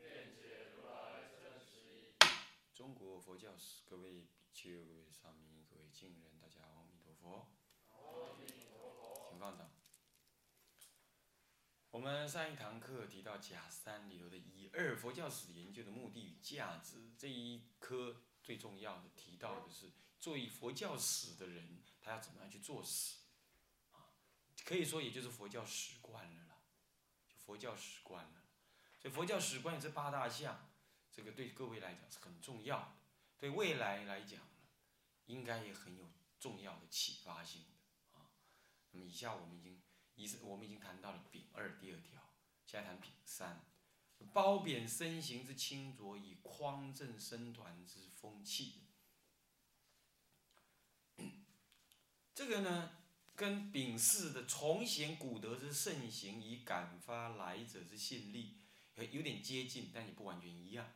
愿解如来真实义。中国佛教史，各位比丘、各位沙弥、各位敬人，大家阿弥陀佛。请放掌。我们上一堂课提到甲三里头的一二佛教史研究的目的与价值，这一科最重要的提到的是，作为佛教史的人，他要怎么样去做史，可以说也就是佛教史观了啦，就佛教史观了。所以佛教史观有这八大项，这个对各位来讲是很重要的，对未来来讲呢，应该也很有重要的启发性的啊。那么以下我们已经，一是我们已经谈到了丙二第二条，现在谈丙三，褒贬身形之清浊，以匡正身团之风气。这个呢，跟丙巳的重显古德之盛行，以感发来者之信力，有点接近，但也不完全一样。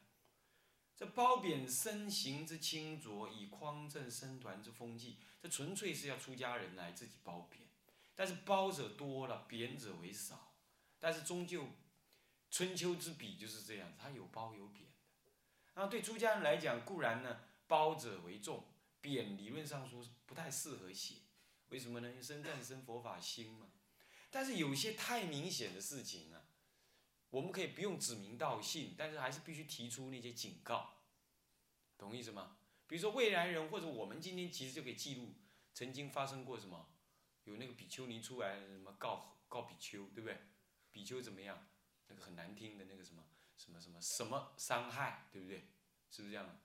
这褒贬身形之清浊，以匡正身团之风气，这纯粹是要出家人来自己褒贬。但是褒者多了，贬者为少。但是终究，春秋之笔就是这样，它有褒有贬的。那对出家人来讲，固然呢，褒者为重，贬理论上说不太适合写。为什么呢？因为身战生佛法心嘛。但是有些太明显的事情啊，我们可以不用指名道姓，但是还是必须提出那些警告，懂意思吗？比如说未来人或者我们今天其实就可以记录曾经发生过什么，有那个比丘尼出来什么告告比丘，对不对？比丘怎么样？那个很难听的那个什么什么什么什么伤害，对不对？是不是这样？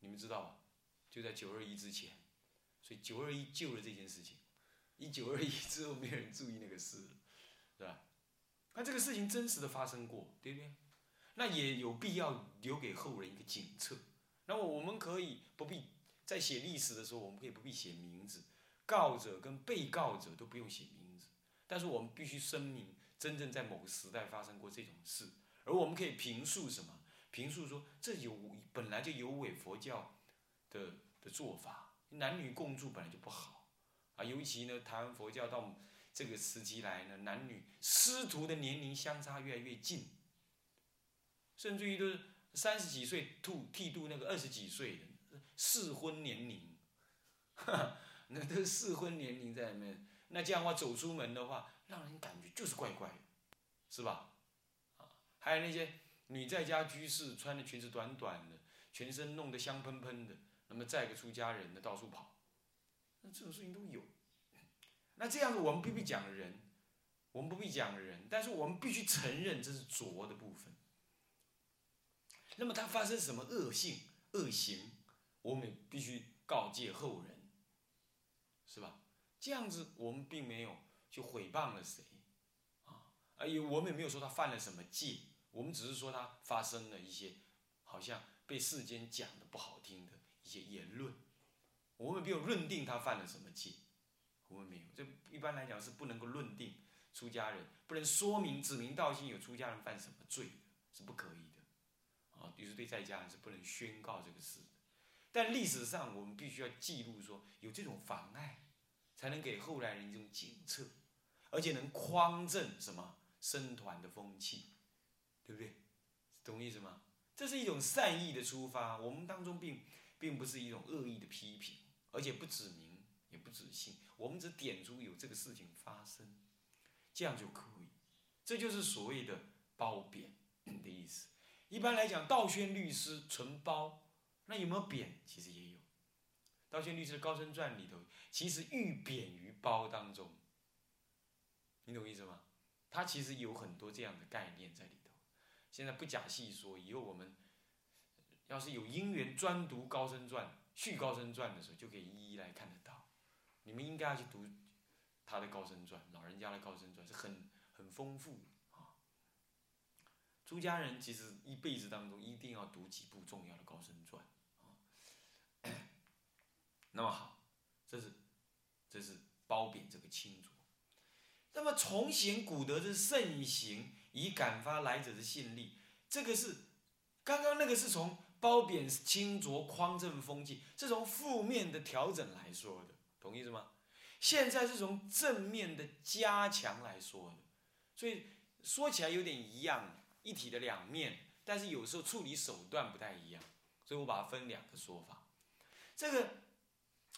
你们知道吧？就在九二一之前，所以九二一救了这件事情。一九二一之后，没有人注意那个事，是吧？那这个事情真实的发生过，对不对？那也有必要留给后人一个警策。那么我们可以不必在写历史的时候，我们可以不必写名字，告者跟被告者都不用写名字。但是我们必须声明，真正在某个时代发生过这种事，而我们可以评述什么？评述说这有本来就有违佛教的的做法，男女共住本来就不好。啊，尤其呢，台湾佛教到这个时期来呢，男女师徒的年龄相差越来越近，甚至于都是三十几岁度剃度那个二十几岁的适婚年龄，那都是适婚年龄在里面。那这样的话走出门的话，让人感觉就是怪怪的，是吧？啊，还有那些女在家居士，穿的裙子短短的，全身弄得香喷喷的，那么载个出家人的到处跑。那这种事情都有，那这样子我们不必讲人，我们不必讲人，但是我们必须承认这是浊的部分。那么他发生什么恶性恶行，我们必须告诫后人，是吧？这样子我们并没有去毁谤了谁，啊，而且我们也没有说他犯了什么戒，我们只是说他发生了一些好像被世间讲的不好听的一些言论。我们没有认定他犯了什么戒，我们没有。这一般来讲是不能够论定出家人，不能说明指名道姓有出家人犯什么罪，是不可以的。啊，比如对在家人是不能宣告这个事的。但历史上我们必须要记录说有这种妨碍，才能给后来人一种警策，而且能匡正什么僧团的风气，对不对？懂意思吗？这是一种善意的出发，我们当中并并不是一种恶意的批评。而且不指名，也不指姓，我们只点出有这个事情发生，这样就可以。这就是所谓的褒贬的意思。一般来讲，道宣律师纯褒，那有没有贬？其实也有。道宣律师高僧传里头，其实欲贬于褒当中。你懂我意思吗？他其实有很多这样的概念在里头。现在不假细说，以后我们要是有因缘专读高僧传。续高僧传的时候，就可以一一来看得到。你们应该要去读他的高僧传，老人家的高僧传是很很丰富啊。出家人其实一辈子当中一定要读几部重要的高僧传啊。那么好，这是这是褒贬这个清浊。那么从贤古德之盛行，以感发来者之信力，这个是刚刚那个是从褒贬清浊匡正风气，是从负面的调整来说的，懂意思吗？现在是从正面的加强来说的，所以说起来有点一样，一体的两面，但是有时候处理手段不太一样，所以我把它分两个说法。这个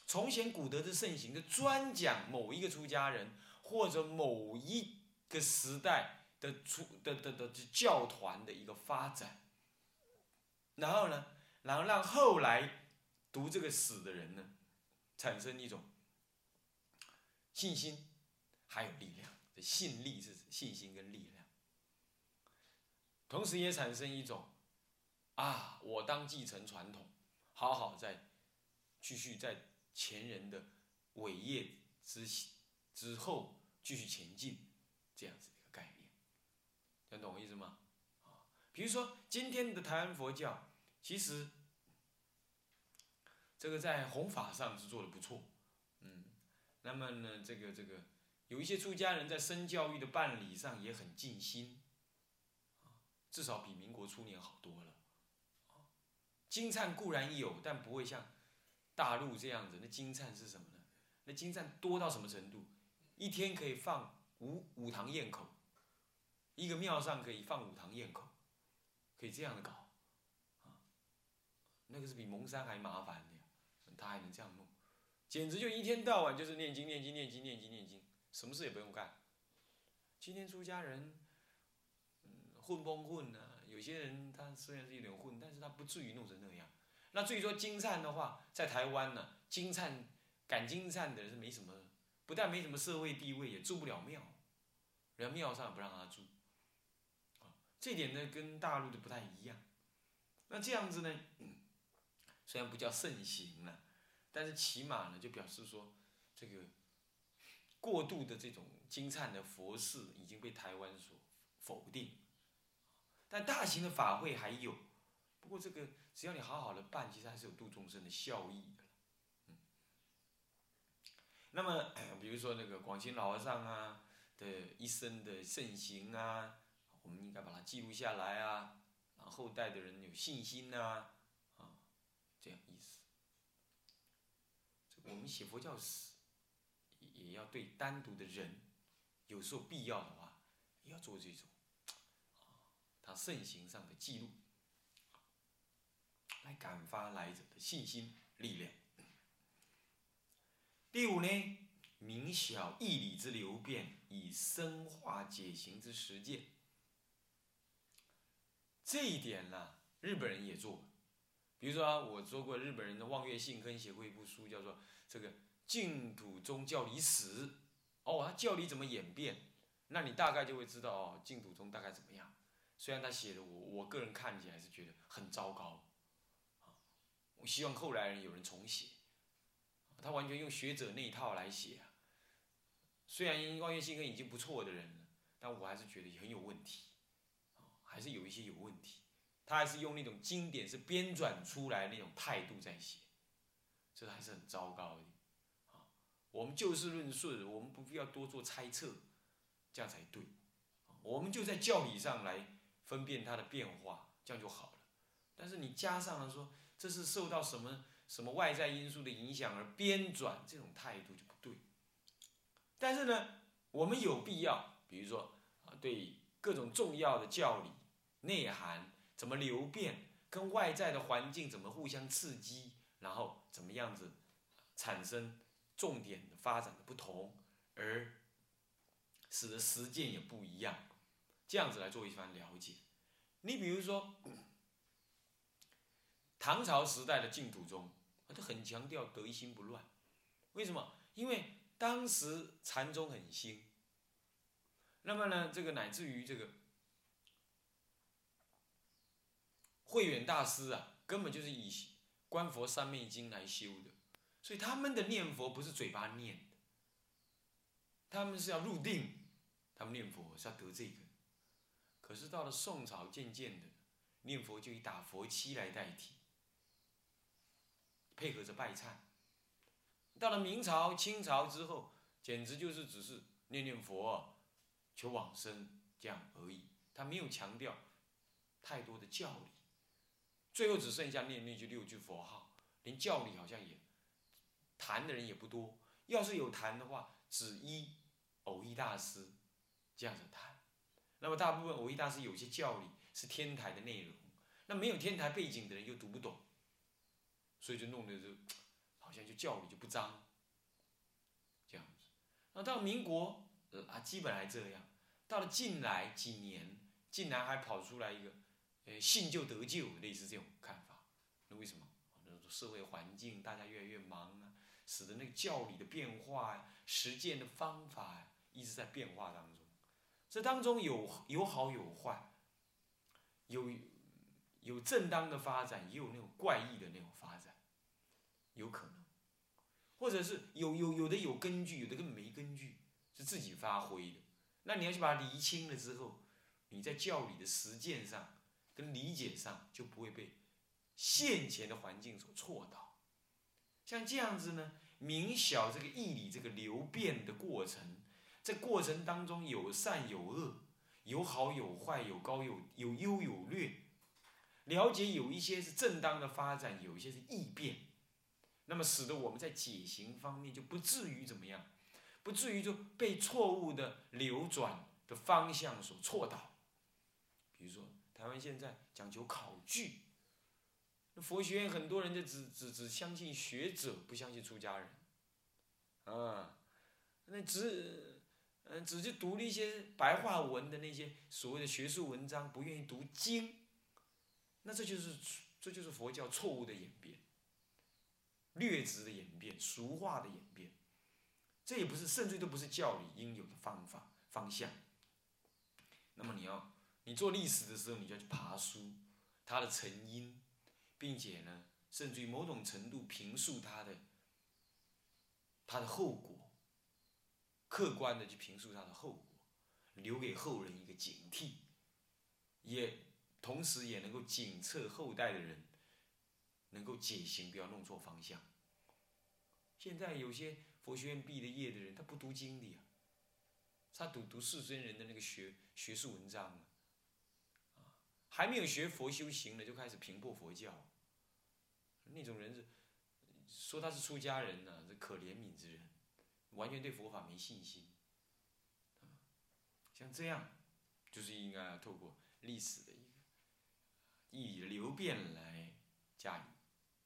从前古德之盛行，就专讲某一个出家人或者某一个时代的出的的的教团的一个发展，然后呢，然后让后来读这个史的人呢，产生一种。信心还有力量，这信力是信心跟力量，同时也产生一种啊，我当继承传统，好好在继续在前人的伟业之之后继续前进，这样子一个概念，能懂我意思吗？啊，比如说今天的台湾佛教，其实这个在弘法上是做的不错。嗯那么呢，这个这个，有一些出家人在生教育的办理上也很尽心，至少比民国初年好多了，金灿固然有，但不会像大陆这样子。那金灿是什么呢？那金灿多到什么程度？一天可以放五五堂宴口，一个庙上可以放五堂宴口，可以这样的搞，那个是比蒙山还麻烦的，他还能这样弄。简直就一天到晚就是念经念经念经念经念经，什么事也不用干。今天出家人，嗯，混不混呢？有些人他虽然是有点混，但是他不至于弄成那样。那至于说金灿的话，在台湾呢，金灿赶金灿的人是没什么，不但没什么社会地位，也住不了庙，人家庙上也不让他住。啊，这点呢跟大陆的不太一样。那这样子呢，虽然不叫盛行了。但是起码呢，就表示说，这个过度的这种金灿的佛事已经被台湾所否定，但大型的法会还有，不过这个只要你好好的办，其实还是有度众生的效益的。嗯，那么比如说那个广清老和尚啊的一生的盛行啊，我们应该把它记录下来啊，让后代的人有信心呐，啊，这样意思。我们写佛教史，也要对单独的人，有时候必要的话，也要做这种，啊，他盛行上的记录，来感发来者的信心力量。第五呢，明晓义理之流变，以深化解行之实践。这一点呢，日本人也做，比如说我说过，日本人的望月信坑写过一部书，叫做。这个净土宗教理史，哦，他教理怎么演变？那你大概就会知道哦，净土宗大概怎么样？虽然他写的，我我个人看起来是觉得很糟糕，啊，我希望后来人有人重写，他完全用学者那一套来写啊。虽然望月信根已经不错的人了，但我还是觉得很有问题，还是有一些有问题。他还是用那种经典是编撰出来那种态度在写。这还是很糟糕的，啊，我们就事论事，我们不必要多做猜测，这样才对，我们就在教理上来分辨它的变化，这样就好了。但是你加上了说这是受到什么什么外在因素的影响而编撰，这种态度就不对。但是呢，我们有必要，比如说啊，对各种重要的教理内涵怎么流变，跟外在的环境怎么互相刺激。然后怎么样子产生重点发展的不同，而使得实践也不一样，这样子来做一番了解。你比如说 唐朝时代的净土宗，它很强调得一心不乱。为什么？因为当时禅宗很兴，那么呢，这个乃至于这个慧远大师啊，根本就是以。观佛三昧经来修的，所以他们的念佛不是嘴巴念的，他们是要入定，他们念佛是要得这个。可是到了宋朝，渐渐的念佛就以打佛七来代替，配合着拜忏。到了明朝、清朝之后，简直就是只是念念佛、求往生这样而已，他没有强调太多的教理。最后只剩下念那句六句佛号，连教理好像也谈的人也不多。要是有谈的话，只依偶一大师这样子谈。那么大部分偶一大师有些教理是天台的内容，那没有天台背景的人又读不懂，所以就弄得就好像就教理就不彰，这样子。那到民国啊，基本还这样。到了近来几年，竟然还跑出来一个。呃，信就得救，类似这种看法。那为什么？那种社会环境大家越来越忙啊，使得那个教理的变化、实践的方法一直在变化当中。这当中有有好有坏，有有正当的发展，也有那种怪异的那种发展，有可能，或者是有有有的有根据，有的根本没根据，是自己发挥的。那你要去把它厘清了之后，你在教理的实践上。跟理解上就不会被现前的环境所错导，像这样子呢，明晓这个义理这个流变的过程，在过程当中有善有恶，有好有坏，有高有有优有劣，了解有一些是正当的发展，有一些是异变，那么使得我们在解行方面就不至于怎么样，不至于就被错误的流转的方向所错导，比如说。台湾现在讲究考据，佛学院很多人就只只只相信学者，不相信出家人，啊，那只嗯只是读了一些白话文的那些所谓的学术文章，不愿意读经，那这就是这就是佛教错误的演变，劣质的演变，俗化的演变，这也不是甚至都不是教理应有的方法方向，那么你要。你做历史的时候，你就要去爬书，它的成因，并且呢，甚至于某种程度评述它的，它的后果，客观的去评述它的后果，留给后人一个警惕，也同时也能够警策后代的人，能够解行，不要弄错方向。现在有些佛学院毕了业的人，他不读经的呀，他读读世尊人的那个学学术文章啊。还没有学佛修行呢，就开始评破佛教，那种人是说他是出家人呢，是可怜悯之人，完全对佛法没信心。像这样，就是应该要透过历史的一个以流变来加以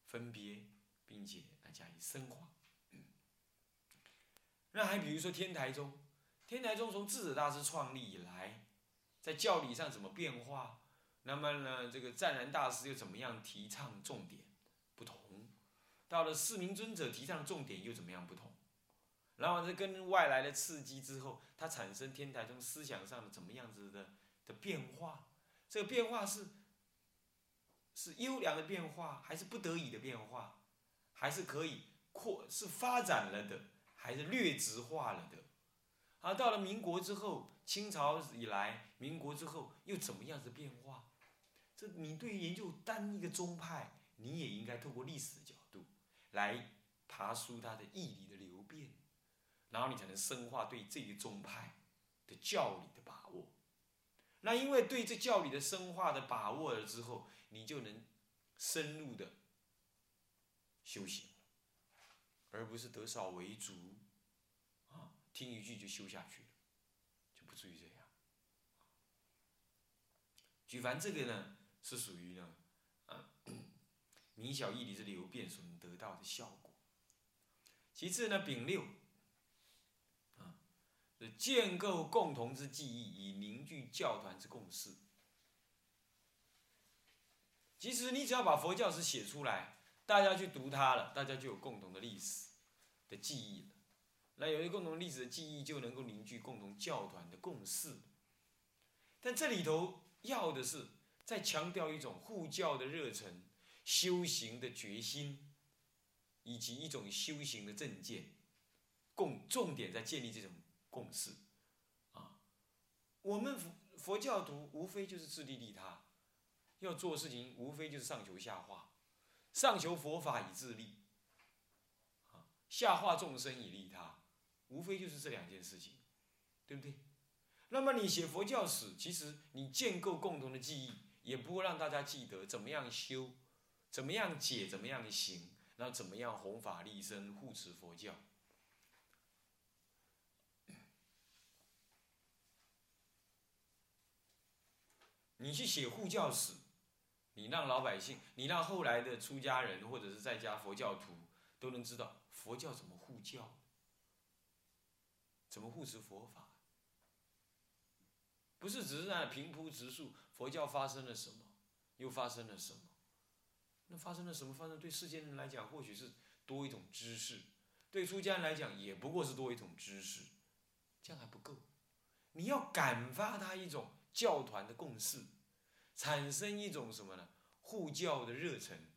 分别，并且来加以升华。那还比如说天台宗，天台宗从智者大师创立以来，在教理上怎么变化？那么呢，这个湛然大师又怎么样提倡重点不同？到了四明尊者提倡重点又怎么样不同？然后这跟外来的刺激之后，它产生天台宗思想上的怎么样子的的变化？这个变化是是优良的变化，还是不得已的变化？还是可以扩是发展了的，还是劣质化了的？而到了民国之后，清朝以来，民国之后又怎么样子变化？这你对于研究单一个宗派，你也应该透过历史的角度来爬出它的义理的流变，然后你才能深化对这个宗派的教理的把握。那因为对这教理的深化的把握了之后，你就能深入的修行，而不是得少为足，啊，听一句就修下去了，就不至于这样。举凡这个呢。是属于呢，啊，明小义理之流变所能得到的效果。其次呢，丙六，啊，建构共同之记忆，以凝聚教团之共识。其实你只要把佛教史写出来，大家去读它了，大家就有共同的历史的记忆了。那有一个共同历史的记忆，就能够凝聚共同教团的共识。但这里头要的是。再强调一种护教的热忱、修行的决心，以及一种修行的正见，共重点在建立这种共识，啊，我们佛佛教徒无非就是自利利他，要做事情无非就是上求下化，上求佛法以自利，啊，下化众生以利他，无非就是这两件事情，对不对？那么你写佛教史，其实你建构共同的记忆，也不会让大家记得怎么样修，怎么样解，怎么样行，然后怎么样弘法立身，护持佛教。你去写护教史，你让老百姓，你让后来的出家人或者是在家佛教徒都能知道佛教怎么护教，怎么护持佛法，不是只是在平铺直述佛教发生了什么，又发生了什么，那发生了什么？发生对世间人来讲或许是多一种知识，对出家人来讲也不过是多一种知识，这样还不够，你要感发他一种。教团的共识，产生一种什么呢？护教的热忱，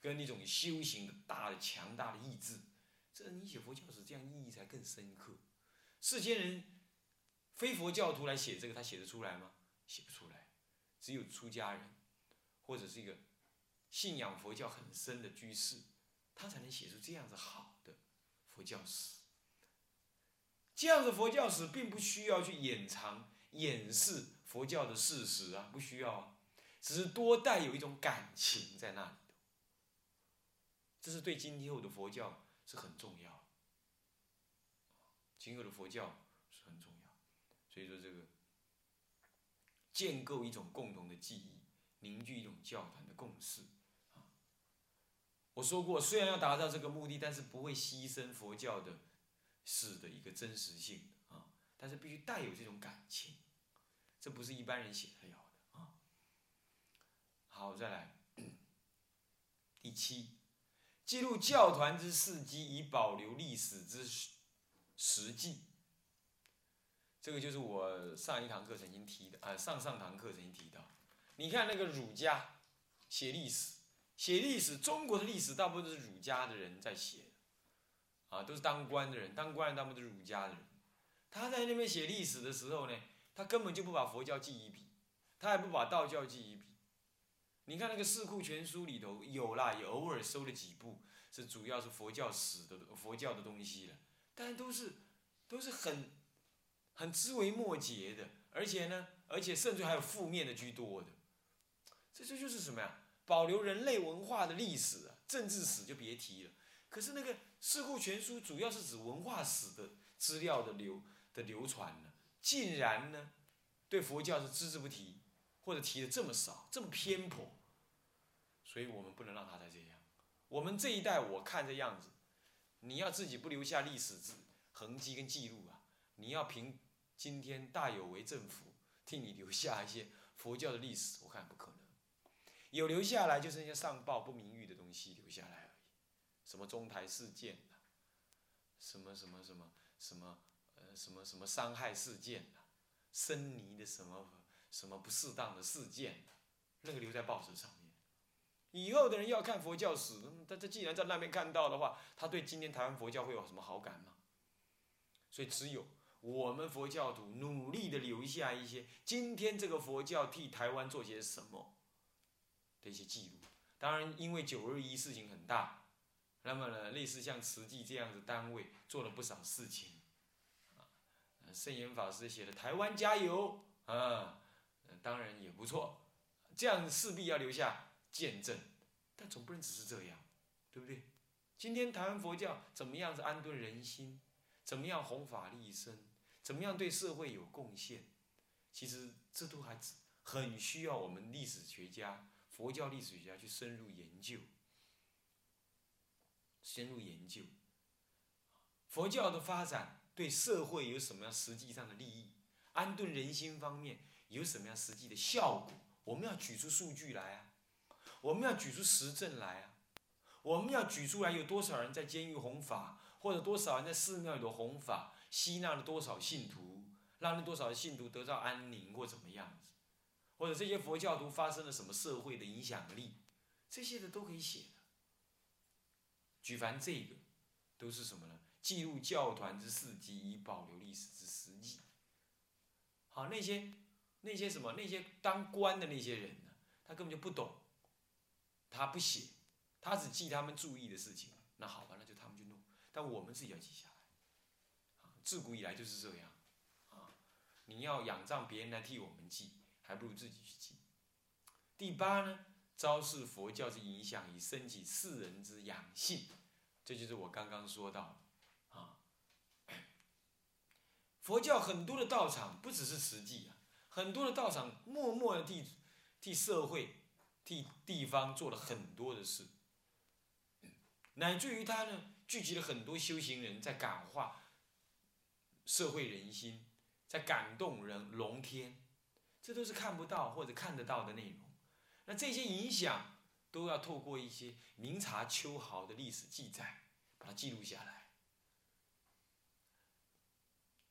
跟一种修行的大的强大的意志。这你写佛教史，这样意义才更深刻。世间人非佛教徒来写这个，他写得出来吗？写不出来。只有出家人，或者是一个信仰佛教很深的居士，他才能写出这样子好的佛教史。这样的佛教史并不需要去掩藏、掩饰。佛教的事实啊，不需要啊，只是多带有一种感情在那里这是对今天后的佛教是很重要，今后的佛教是很重要，所以说这个建构一种共同的记忆，凝聚一种教团的共识。我说过，虽然要达到这个目的，但是不会牺牲佛教的史的一个真实性啊，但是必须带有这种感情。这不是一般人写得了的啊！好，再来 第七，记录教团之事迹，以保留历史之实实际。这个就是我上一堂课曾经提的啊，上上堂课曾经提到。你看那个儒家写历史，写历史，中国的历史大部分都是儒家的人在写啊，都是当官的人，当官的大部分都是儒家的人。他在那边写历史的时候呢？他根本就不把佛教记一笔，他也不把道教记一笔。你看那个《四库全书》里头有啦，也偶尔收了几部，是主要是佛教史的佛教的东西了，但都是都是很很枝微末节的，而且呢，而且甚至还有负面的居多的。这这就是什么呀？保留人类文化的历史啊，政治史就别提了。可是那个《四库全书》主要是指文化史的资料的流的流传呢。竟然呢，对佛教是只字不提，或者提的这么少，这么偏颇，所以我们不能让他再这样。我们这一代，我看这样子，你要自己不留下历史之痕迹跟记录啊，你要凭今天大有为政府替你留下一些佛教的历史，我看不可能。有留下来，就是那些上报不名誉的东西留下来而已，什么中台事件什么什么什么什么呃。什么什么伤害事件的，生泥的什么什么不适当的事件，那个留在报纸上面。以后的人要看佛教史，他他既然在那边看到的话，他对今天台湾佛教会有什么好感吗？所以只有我们佛教徒努力的留下一些今天这个佛教替台湾做些什么的一些记录。当然，因为九二一事情很大，那么呢，类似像慈济这样的单位做了不少事情。啊圣严法师写的《台湾加油》啊，当然也不错，这样势必要留下见证，但总不能只是这样，对不对？今天台湾佛教怎么样子安顿人心，怎么样弘法利生，怎么样对社会有贡献，其实这都还很需要我们历史学家、佛教历史学家去深入研究，深入研究佛教的发展。对社会有什么样实际上的利益？安顿人心方面有什么样实际的效果？我们要举出数据来啊！我们要举出实证来啊！我们要举出来有多少人在监狱弘法，或者多少人在寺庙里头弘法，吸纳了多少信徒，让了多少信徒得到安宁或怎么样子？或者这些佛教徒发生了什么社会的影响力？这些的都可以写的。举凡这个，都是什么呢？记录教团之事迹，以保留历史之实际。好。那些那些什么那些当官的那些人呢，他根本就不懂，他不写，他只记他们注意的事情。那好吧，那就他们去弄，但我们自己要记下。自古以来就是这样，啊，你要仰仗别人来替我们记，还不如自己去记。第八呢，昭示佛教之影响，以升起世人之养性，这就是我刚刚说到，啊，佛教很多的道场不只是实际啊，很多的道场默默的替替社会、替地方做了很多的事，乃至于他呢聚集了很多修行人在感化社会人心，在感动人龙天，这都是看不到或者看得到的内容。那这些影响都要透过一些明察秋毫的历史记载，把它记录下来，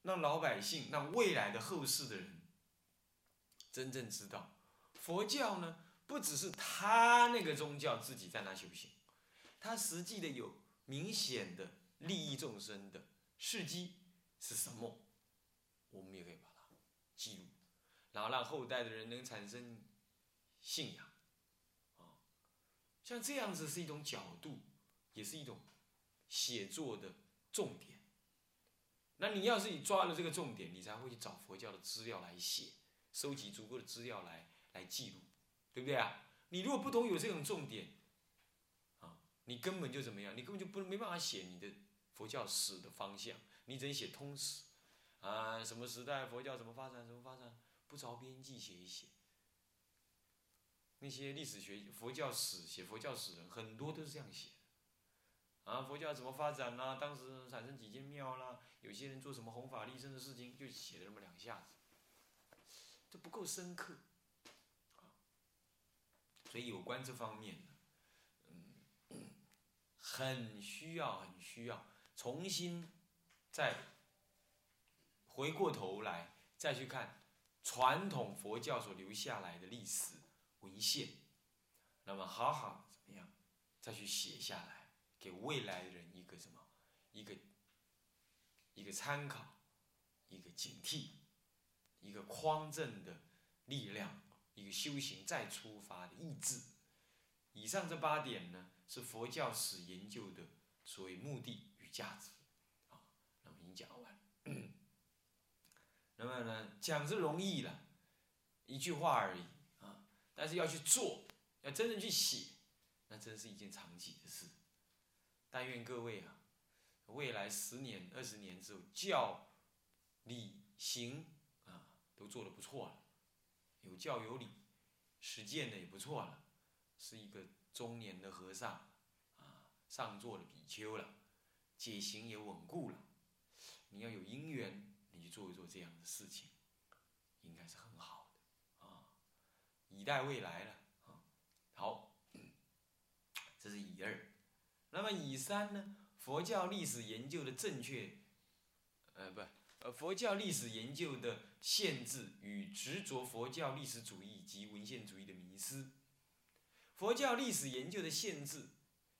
让老百姓、让未来的后世的人真正知道，佛教呢不只是他那个宗教自己在那修行，他实际的有明显的利益众生的事迹是什么，我们也可以把它记录，然后让后代的人能产生信仰啊。像这样子是一种角度，也是一种写作的重点。那你要是你抓了这个重点，你才会去找佛教的资料来写，收集足够的资料来来记录，对不对啊？你如果不懂有这种重点，啊，你根本就怎么样？你根本就不没办法写你的佛教史的方向，你只能写通史，啊，什么时代佛教怎么发展，怎么发展，不着边际写一写。那些历史学、佛教史写佛教史人很多都是这样写，啊，佛教怎么发展啦？当时产生几间庙啦？有些人做什么弘法利生的事情，就写了那么两下子，这不够深刻，所以有关这方面嗯，很需要、很需要重新再回过头来再去看传统佛教所留下来的历史。文献，那么好好怎么样，再去写下来，给未来人一个什么，一个一个参考，一个警惕，一个匡正的力量，一个修行再出发的意志。以上这八点呢，是佛教史研究的所谓目的与价值。啊，那么已经讲完。那么呢，讲是容易了，一句话而已啊。但是要去做，要真正去写，那真是一件长期的事。但愿各位啊，未来十年、二十年之后，教、理、行啊，都做得不错了，有教有理，实践的也不错了，是一个中年的和尚啊，上座的比丘了，解行也稳固了。你要有因缘，你去做一做这样的事情，应该是很好的啊。以待未来了啊！好，这是以二。那么以三呢？佛教历史研究的正确，呃，不，呃，佛教历史研究的限制与执着佛教历史主义及文献主义的迷失。佛教历史研究的限制，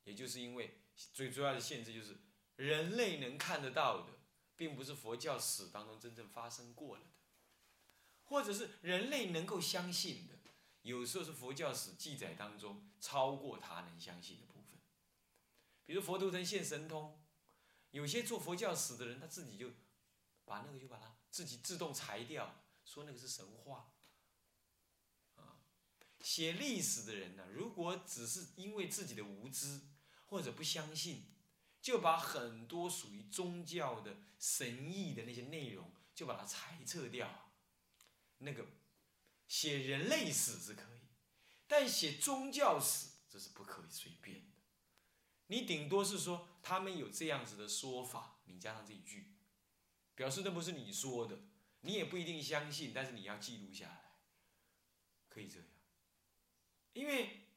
也就是因为最主要的限制就是人类能看得到的，并不是佛教史当中真正发生过了的，或者是人类能够相信的。有时候是佛教史记载当中超过他能相信的部分，比如佛陀曾现神通，有些做佛教史的人他自己就把那个就把它自己自动裁掉，说那个是神话。啊，写历史的人呢，如果只是因为自己的无知或者不相信，就把很多属于宗教的神意的那些内容就把它裁撤掉，那个。写人类史是可以，但写宗教史这是不可以随便的。你顶多是说他们有这样子的说法，你加上这一句，表示那不是你说的，你也不一定相信，但是你要记录下来，可以这样。因为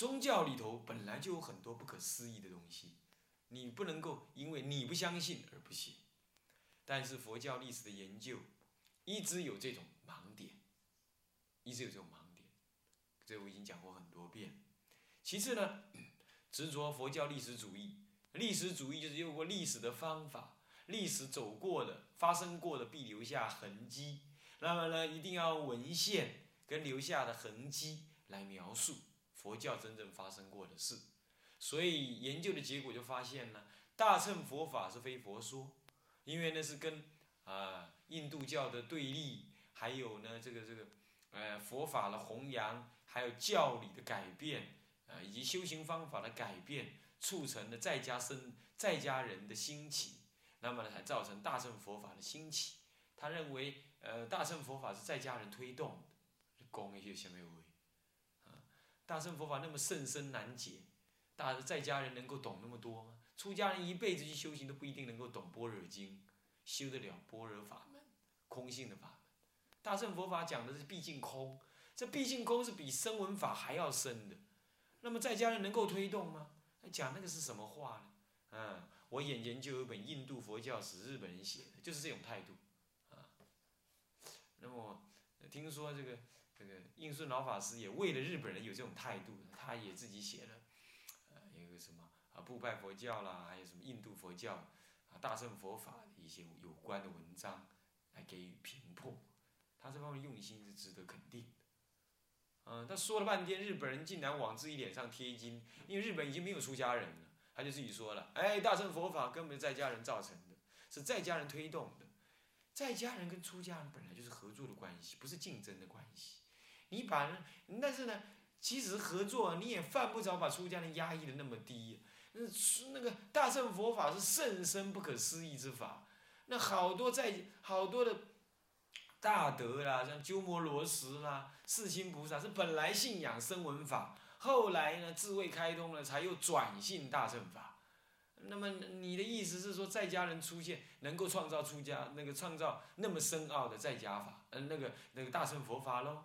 宗教里头本来就有很多不可思议的东西，你不能够因为你不相信而不信。但是佛教历史的研究。一直有这种盲点，一直有这种盲点，这我已经讲过很多遍。其次呢，执着佛教历史主义，历史主义就是用过历史的方法历史走过的、发生过的必留下痕迹。那么呢，一定要文献跟留下的痕迹来描述佛教真正发生过的事。所以研究的结果就发现呢，大乘佛法是非佛说，因为那是跟啊印度教的对立，还有呢这个这个呃佛法的弘扬，还有教理的改变，啊以及修行方法的改变，促成了在家生在家人的兴起，那么呢才造成大乘佛法的兴起。他认为，呃，大乘佛法是在家人推动的，讲一些什么？大乘佛法那么甚深难解，大在家人能够懂那么多吗？出家人一辈子去修行都不一定能够懂般若经，修得了般若法门，空性的法门。大乘佛法讲的是毕竟空，这毕竟空是比声闻法还要深的。那么在家人能够推动吗？讲那个是什么话呢？嗯，我眼前就有本印度佛教史，日本人写的，就是这种态度啊。那么，听说这个这个印顺老法师也为了日本人有这种态度，他也自己写了，呃，一个什么啊，布拜佛教啦，还有什么印度佛教啊，大乘佛法的一些有关的文章来给予评破，他这方面用心是值得肯定的。嗯，他说了半天，日本人竟然往自己脸上贴金，因为日本已经没有出家人了，他就自己说了，哎，大乘佛法根本在家人造成的，是在家人推动的。在家人跟出家人本来就是合作的关系，不是竞争的关系。你把，但是呢，其实合作你也犯不着把出家人压抑的那么低。那那个大乘佛法是甚深不可思议之法，那好多在好多的大德啦，像鸠摩罗什啦、世亲菩萨是本来信仰声闻法，后来呢智慧开通了，才又转信大乘法。那么你的意思是说，在家人出现能够创造出家那个创造那么深奥的在家法，嗯，那个那个大乘佛法喽？